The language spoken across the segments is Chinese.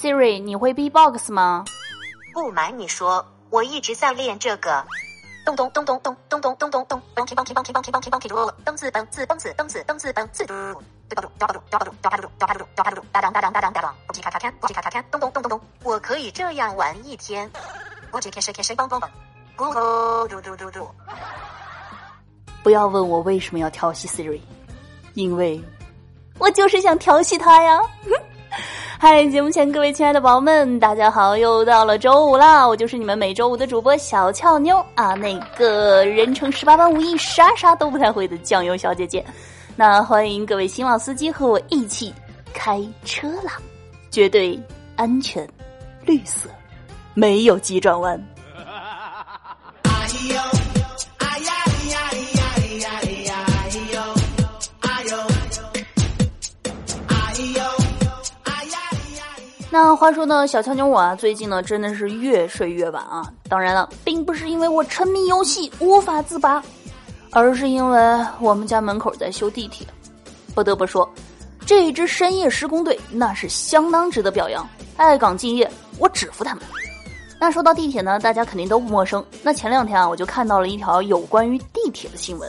Siri，你会 B-box 吗？不瞒你说，我一直在练这个。咚咚咚咚咚咚咚咚咚咚，蹦起蹦起蹦起蹦起蹦起蹦起咚咚子蹦子蹦子蹦子蹦子蹦子。对吧嘟，掉吧嘟，掉吧嘟，掉吧嘟，掉吧嘟，掉吧嘟，哒当哒当哒当哒当，不叽咔咔看，不叽咔咔看，咚咚咚咚咚。我可以这样玩一天。不叽开始开始蹦蹦蹦，咕噜嘟嘟嘟嘟。不要问我为什么要调戏 Siri，因为我就是想调戏他呀。嗨，节目前各位亲爱的宝宝们，大家好！又到了周五啦，我就是你们每周五的主播小俏妞啊，那个人称十八般武艺啥啥都不太会的酱油小姐姐。那欢迎各位新老司机和我一起开车啦，绝对安全，绿色，没有急转弯。哎 呦那话说呢，小俏妞我啊，最近呢真的是越睡越晚啊。当然了，并不是因为我沉迷游戏无法自拔，而是因为我们家门口在修地铁。不得不说，这一支深夜施工队那是相当值得表扬，爱岗敬业，我只服他们。那说到地铁呢，大家肯定都不陌生。那前两天啊，我就看到了一条有关于地铁的新闻，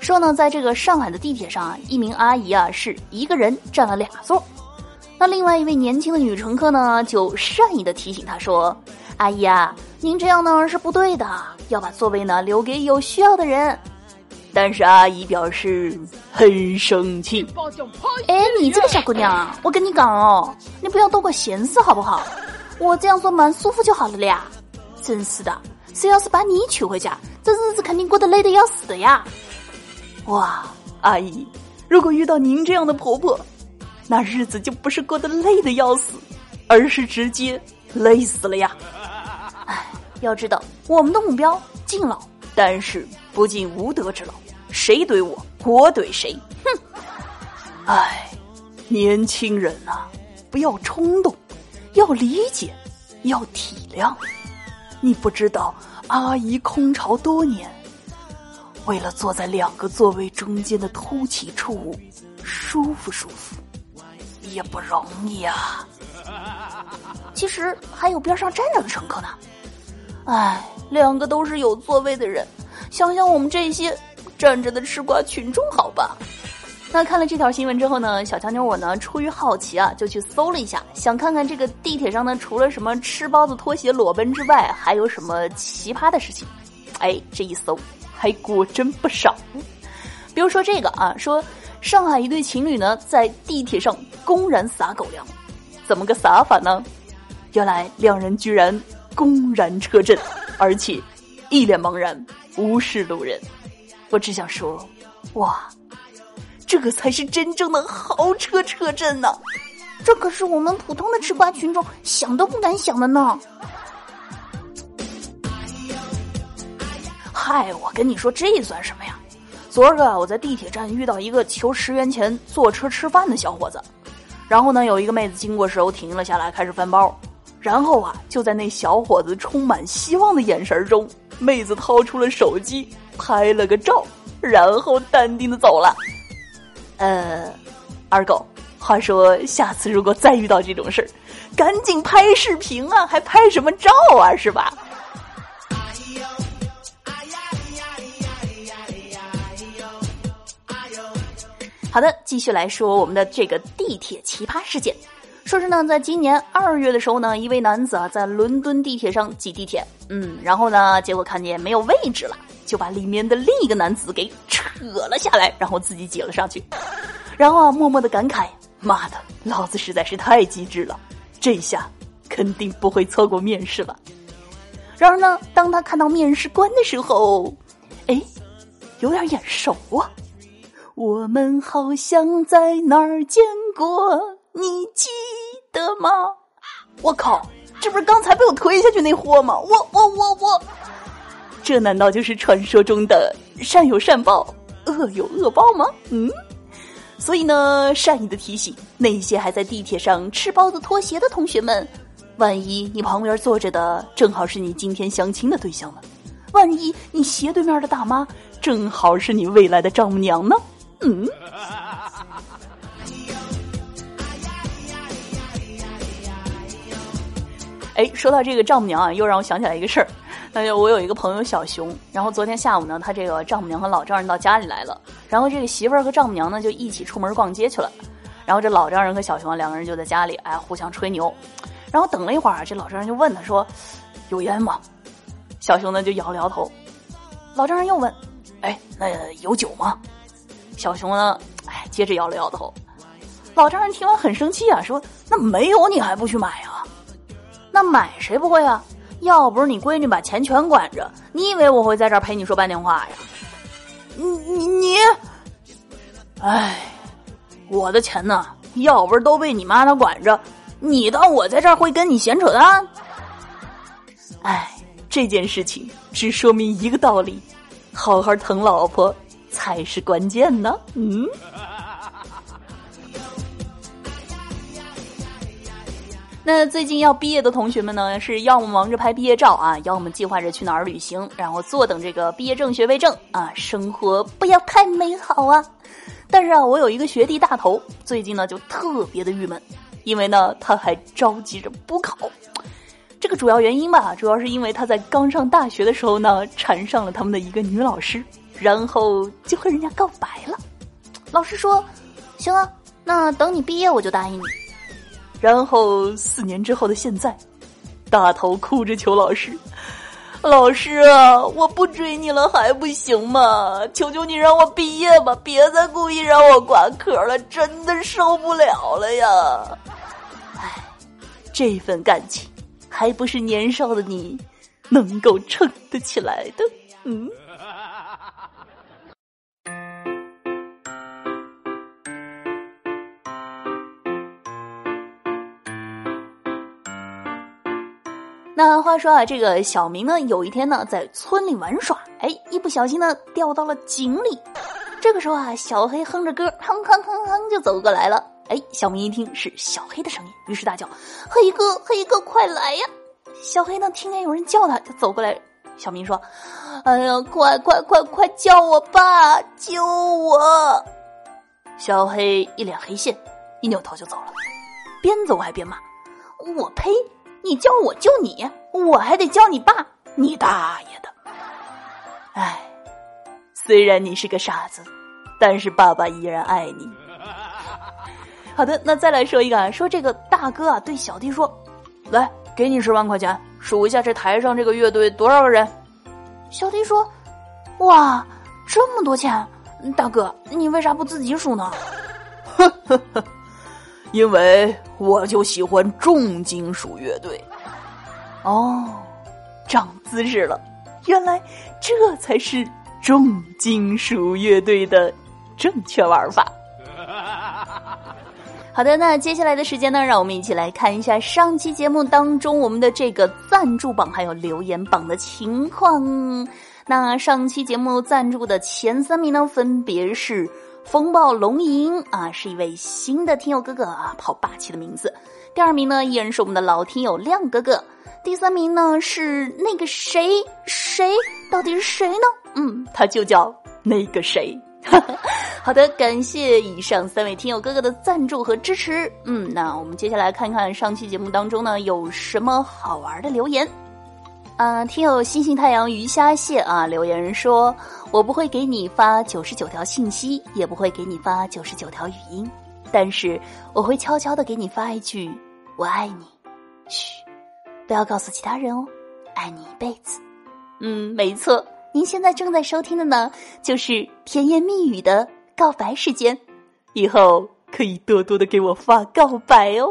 说呢，在这个上海的地铁上啊，一名阿姨啊是一个人占了俩座。那另外一位年轻的女乘客呢，就善意的提醒她说：“阿姨啊，您这样呢是不对的，要把座位呢留给有需要的人。”但是阿姨表示很生气。哎，你这个小姑娘，我跟你讲哦，你不要多管闲事好不好？我这样做蛮舒服就好了了呀。真是的，谁要是把你娶回家，这日子肯定过得累得要死的呀。哇，阿姨，如果遇到您这样的婆婆。那日子就不是过得累的要死，而是直接累死了呀！哎，要知道我们的目标敬老，但是不敬无德之老。谁怼我，我怼谁。哼！哎，年轻人呐，不要冲动，要理解，要体谅。你不知道，阿姨空巢多年，为了坐在两个座位中间的凸起处舒服舒服。也不容易啊！其实还有边上站着的乘客呢。哎，两个都是有座位的人，想想我们这些站着的吃瓜群众，好吧？那看了这条新闻之后呢，小强妞我呢出于好奇啊，就去搜了一下，想看看这个地铁上呢，除了什么吃包子、拖鞋、裸奔之外，还有什么奇葩的事情。哎，这一搜还果真不少。比如说这个啊，说。上海一对情侣呢，在地铁上公然撒狗粮，怎么个撒法呢？原来两人居然公然车震，而且一脸茫然，无视路人。我只想说，哇，这个才是真正的豪车车震呢！这可是我们普通的吃瓜群众想都不敢想的呢。嗨，我跟你说，这算什么呀？昨儿个我在地铁站遇到一个求十元钱坐车吃饭的小伙子，然后呢，有一个妹子经过时候停了下来，开始翻包，然后啊，就在那小伙子充满希望的眼神中，妹子掏出了手机拍了个照，然后淡定的走了。呃，二狗，话说下次如果再遇到这种事儿，赶紧拍视频啊，还拍什么照啊，是吧？好的，继续来说我们的这个地铁奇葩事件。说是呢，在今年二月的时候呢，一位男子啊在伦敦地铁上挤地铁，嗯，然后呢，结果看见没有位置了，就把里面的另一个男子给扯了下来，然后自己挤了上去，然后啊，默默的感慨：妈的，老子实在是太机智了，这下肯定不会错过面试了。然而呢，当他看到面试官的时候，哎，有点眼熟啊。我们好像在哪儿见过，你记得吗？我靠，这不是刚才被我推下去那货吗？我我我我，这难道就是传说中的善有善报，恶有恶报吗？嗯，所以呢，善意的提醒那些还在地铁上吃包子、拖鞋的同学们，万一你旁边坐着的正好是你今天相亲的对象呢？万一你斜对面的大妈正好是你未来的丈母娘呢？嗯，哎，说到这个丈母娘啊，又让我想起来一个事儿。那就我有一个朋友小熊，然后昨天下午呢，他这个丈母娘和老丈人到家里来了，然后这个媳妇儿和丈母娘呢就一起出门逛街去了，然后这老丈人和小熊两个人就在家里哎互相吹牛，然后等了一会儿，这老丈人就问他说：“有烟吗？”小熊呢就摇了摇头。老丈人又问：“哎，那有酒吗？”小熊呢，哎，接着摇了摇头。老丈人听完很生气啊，说：“那没有你还不去买啊？那买谁不会啊？要不是你闺女把钱全管着，你以为我会在这儿陪你说半天话呀？你你你，哎，我的钱呢？要不是都被你妈她管着，你当我在这儿会跟你闲扯淡？哎，这件事情只说明一个道理：好好疼老婆才是关键呢。嗯。”那最近要毕业的同学们呢，是要么忙着拍毕业照啊，要么计划着去哪儿旅行，然后坐等这个毕业证、学位证啊，生活不要太美好啊。但是啊，我有一个学弟大头，最近呢就特别的郁闷，因为呢他还着急着补考。这个主要原因吧，主要是因为他在刚上大学的时候呢，缠上了他们的一个女老师，然后就和人家告白了。老师说：“行啊，那等你毕业我就答应你。”然后四年之后的现在，大头哭着求老师：“老师啊，我不追你了还不行吗？求求你让我毕业吧，别再故意让我挂科了，真的受不了了呀！”唉，这份感情还不是年少的你能够撑得起来的，嗯。那话说啊，这个小明呢，有一天呢，在村里玩耍，哎，一不小心呢，掉到了井里。这个时候啊，小黑哼着歌，哼哼哼哼就走过来了。哎，小明一听是小黑的声音，于是大叫：“黑哥，黑哥，快来呀！”小黑呢，听见有人叫他，就走过来。小明说：“哎呀，快快快快叫我爸，救我！”小黑一脸黑线，一扭头就走了，边走还边骂：“我呸！”你叫我救你，我还得叫你爸，你大爷的！哎，虽然你是个傻子，但是爸爸依然爱你。好的，那再来说一个啊，说这个大哥啊对小弟说：“来，给你十万块钱，数一下这台上这个乐队多少个人。”小弟说：“哇，这么多钱，大哥，你为啥不自己数呢？”呵呵呵。因为我就喜欢重金属乐队，哦，长姿势了，原来这才是重金属乐队的正确玩法。好的，那接下来的时间呢，让我们一起来看一下上期节目当中我们的这个赞助榜还有留言榜的情况。那上期节目赞助的前三名呢，分别是。风暴龙吟啊，是一位新的听友哥哥啊，好霸气的名字。第二名呢，依然是我们的老听友亮哥哥。第三名呢，是那个谁谁，到底是谁呢？嗯，他就叫那个谁。好的，感谢以上三位听友哥哥的赞助和支持。嗯，那我们接下来看看上期节目当中呢，有什么好玩的留言。啊，听友星星太阳鱼虾蟹啊，留言说：“我不会给你发九十九条信息，也不会给你发九十九条语音，但是我会悄悄的给你发一句‘我爱你’，嘘，不要告诉其他人哦，爱你一辈子。”嗯，没错，您现在正在收听的呢，就是甜言蜜语的告白时间，以后可以多多的给我发告白哦。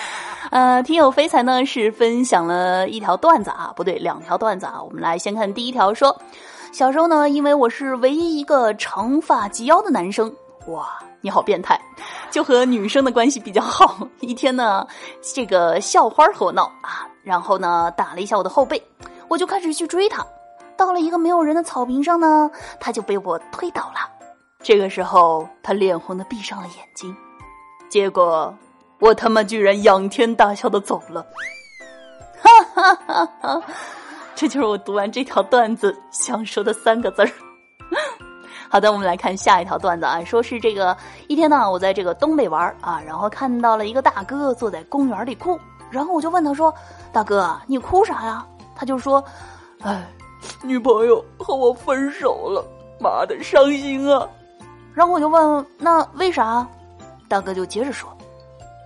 呃，听友飞才呢是分享了一条段子啊，不对，两条段子啊。我们来先看第一条，说小时候呢，因为我是唯一一个长发及腰的男生，哇，你好变态，就和女生的关系比较好。一天呢，这个校花和我闹啊，然后呢打了一下我的后背，我就开始去追她，到了一个没有人的草坪上呢，她就被我推倒了。这个时候，她脸红的闭上了眼睛，结果。我他妈居然仰天大笑的走了，哈哈哈哈！这就是我读完这条段子想说的三个字儿。好的，我们来看下一条段子啊，说是这个一天呢，我在这个东北玩啊，然后看到了一个大哥坐在公园里哭，然后我就问他说：“大哥，你哭啥呀？”他就说：“哎，女朋友和我分手了，妈的伤心啊！”然后我就问：“那为啥？”大哥就接着说：“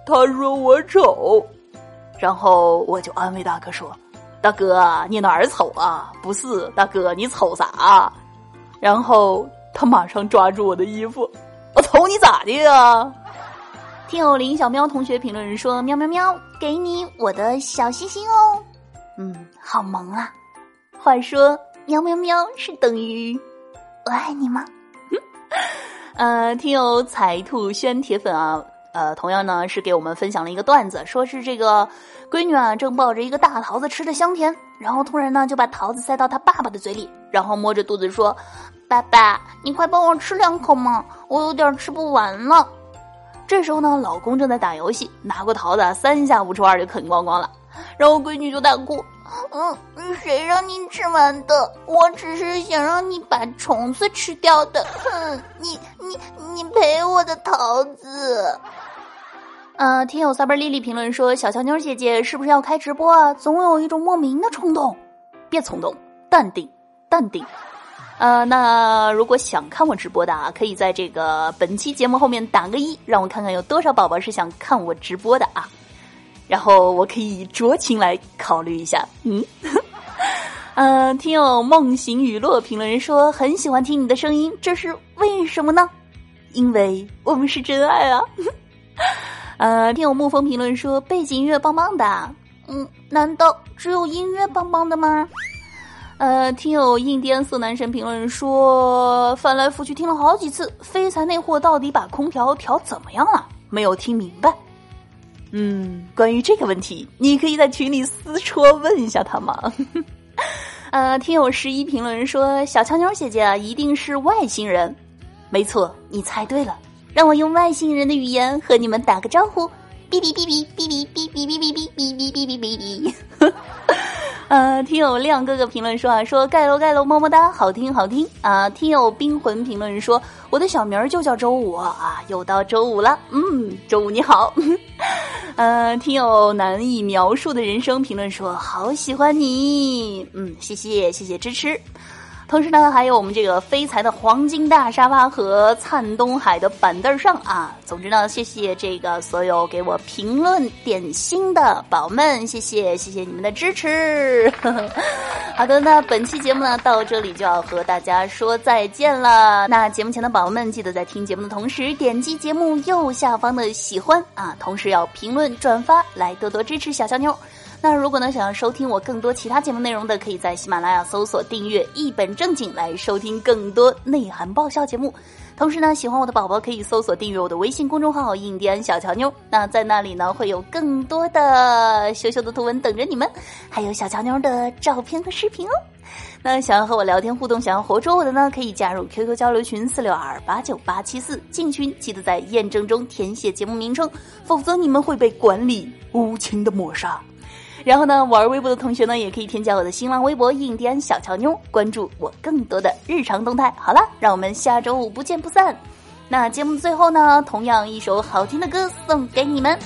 他说我丑。”然后我就安慰大哥说：“大哥，你哪儿丑啊？不是，大哥，你丑啥？”然后他马上抓住我的衣服：“我瞅你咋的呀？”听友林小喵同学评论说：“喵喵喵，给你我的小心心哦。”嗯，好萌啊！话说，喵喵喵是等于我爱你吗？呃，听友彩兔轩铁粉啊，呃，同样呢是给我们分享了一个段子，说是这个闺女啊正抱着一个大桃子吃的香甜，然后突然呢就把桃子塞到她爸爸的嘴里，然后摸着肚子说：“爸爸，你快帮我吃两口嘛，我有点吃不完了。”这时候呢，老公正在打游戏，拿过桃子，三下五除二就啃光光了。然后闺女就大哭：“嗯，谁让你吃完的？我只是想让你把虫子吃掉的。哼，你你你赔我的桃子。”呃，听友撒贝丽丽评论说：“小乔妞姐姐是不是要开直播啊？总有一种莫名的冲动，别冲动，淡定，淡定。”呃，那如果想看我直播的啊，可以在这个本期节目后面打个一，让我看看有多少宝宝是想看我直播的啊，然后我可以酌情来考虑一下。嗯，呃，听友梦醒雨落评论人说很喜欢听你的声音，这是为什么呢？因为我们是真爱啊。呃，听友沐风评论说背景音乐棒棒的，嗯，难道只有音乐棒棒的吗？呃，听友印第安色男神评论说，翻来覆去听了好几次，废材那货到底把空调调怎么样了？没有听明白。嗯，关于这个问题，你可以在群里私戳问一下他吗？呃，听友十一评论说，小乔妞姐姐一定是外星人。没错，你猜对了。让我用外星人的语言和你们打个招呼。哔哔哔哔哔哔哔哔哔哔哔哔哔哔哔哔。呃，听友亮哥哥评论说啊，说盖楼盖楼么么哒，好听好听啊！听友冰魂评论说，我的小名儿就叫周五啊，又到周五了，嗯，周五你好。呃，听友难以描述的人生评论说，好喜欢你，嗯，谢谢谢谢支持。同时呢，还有我们这个飞财的黄金大沙发和灿东海的板凳上啊。总之呢，谢谢这个所有给我评论点心的宝们，谢谢谢谢你们的支持。好的，那本期节目呢到这里就要和大家说再见了。那节目前的宝宝们，记得在听节目的同时点击节目右下方的喜欢啊，同时要评论转发来多多支持小小妞。那如果呢，想要收听我更多其他节目内容的，可以在喜马拉雅搜索订阅“一本正经”来收听更多内涵爆笑节目。同时呢，喜欢我的宝宝可以搜索订阅我的微信公众号“印第安小乔妞”。那在那里呢，会有更多的羞羞的图文等着你们，还有小乔妞的照片和视频哦。那想要和我聊天互动，想要活捉我的呢，可以加入 QQ 交流群四六二八九八七四，进群记得在验证中填写节目名称，否则你们会被管理无情的抹杀。然后呢，玩微博的同学呢，也可以添加我的新浪微博“印第安小乔妞”，关注我更多的日常动态。好了，让我们下周五不见不散。那节目最后呢，同样一首好听的歌送给你们。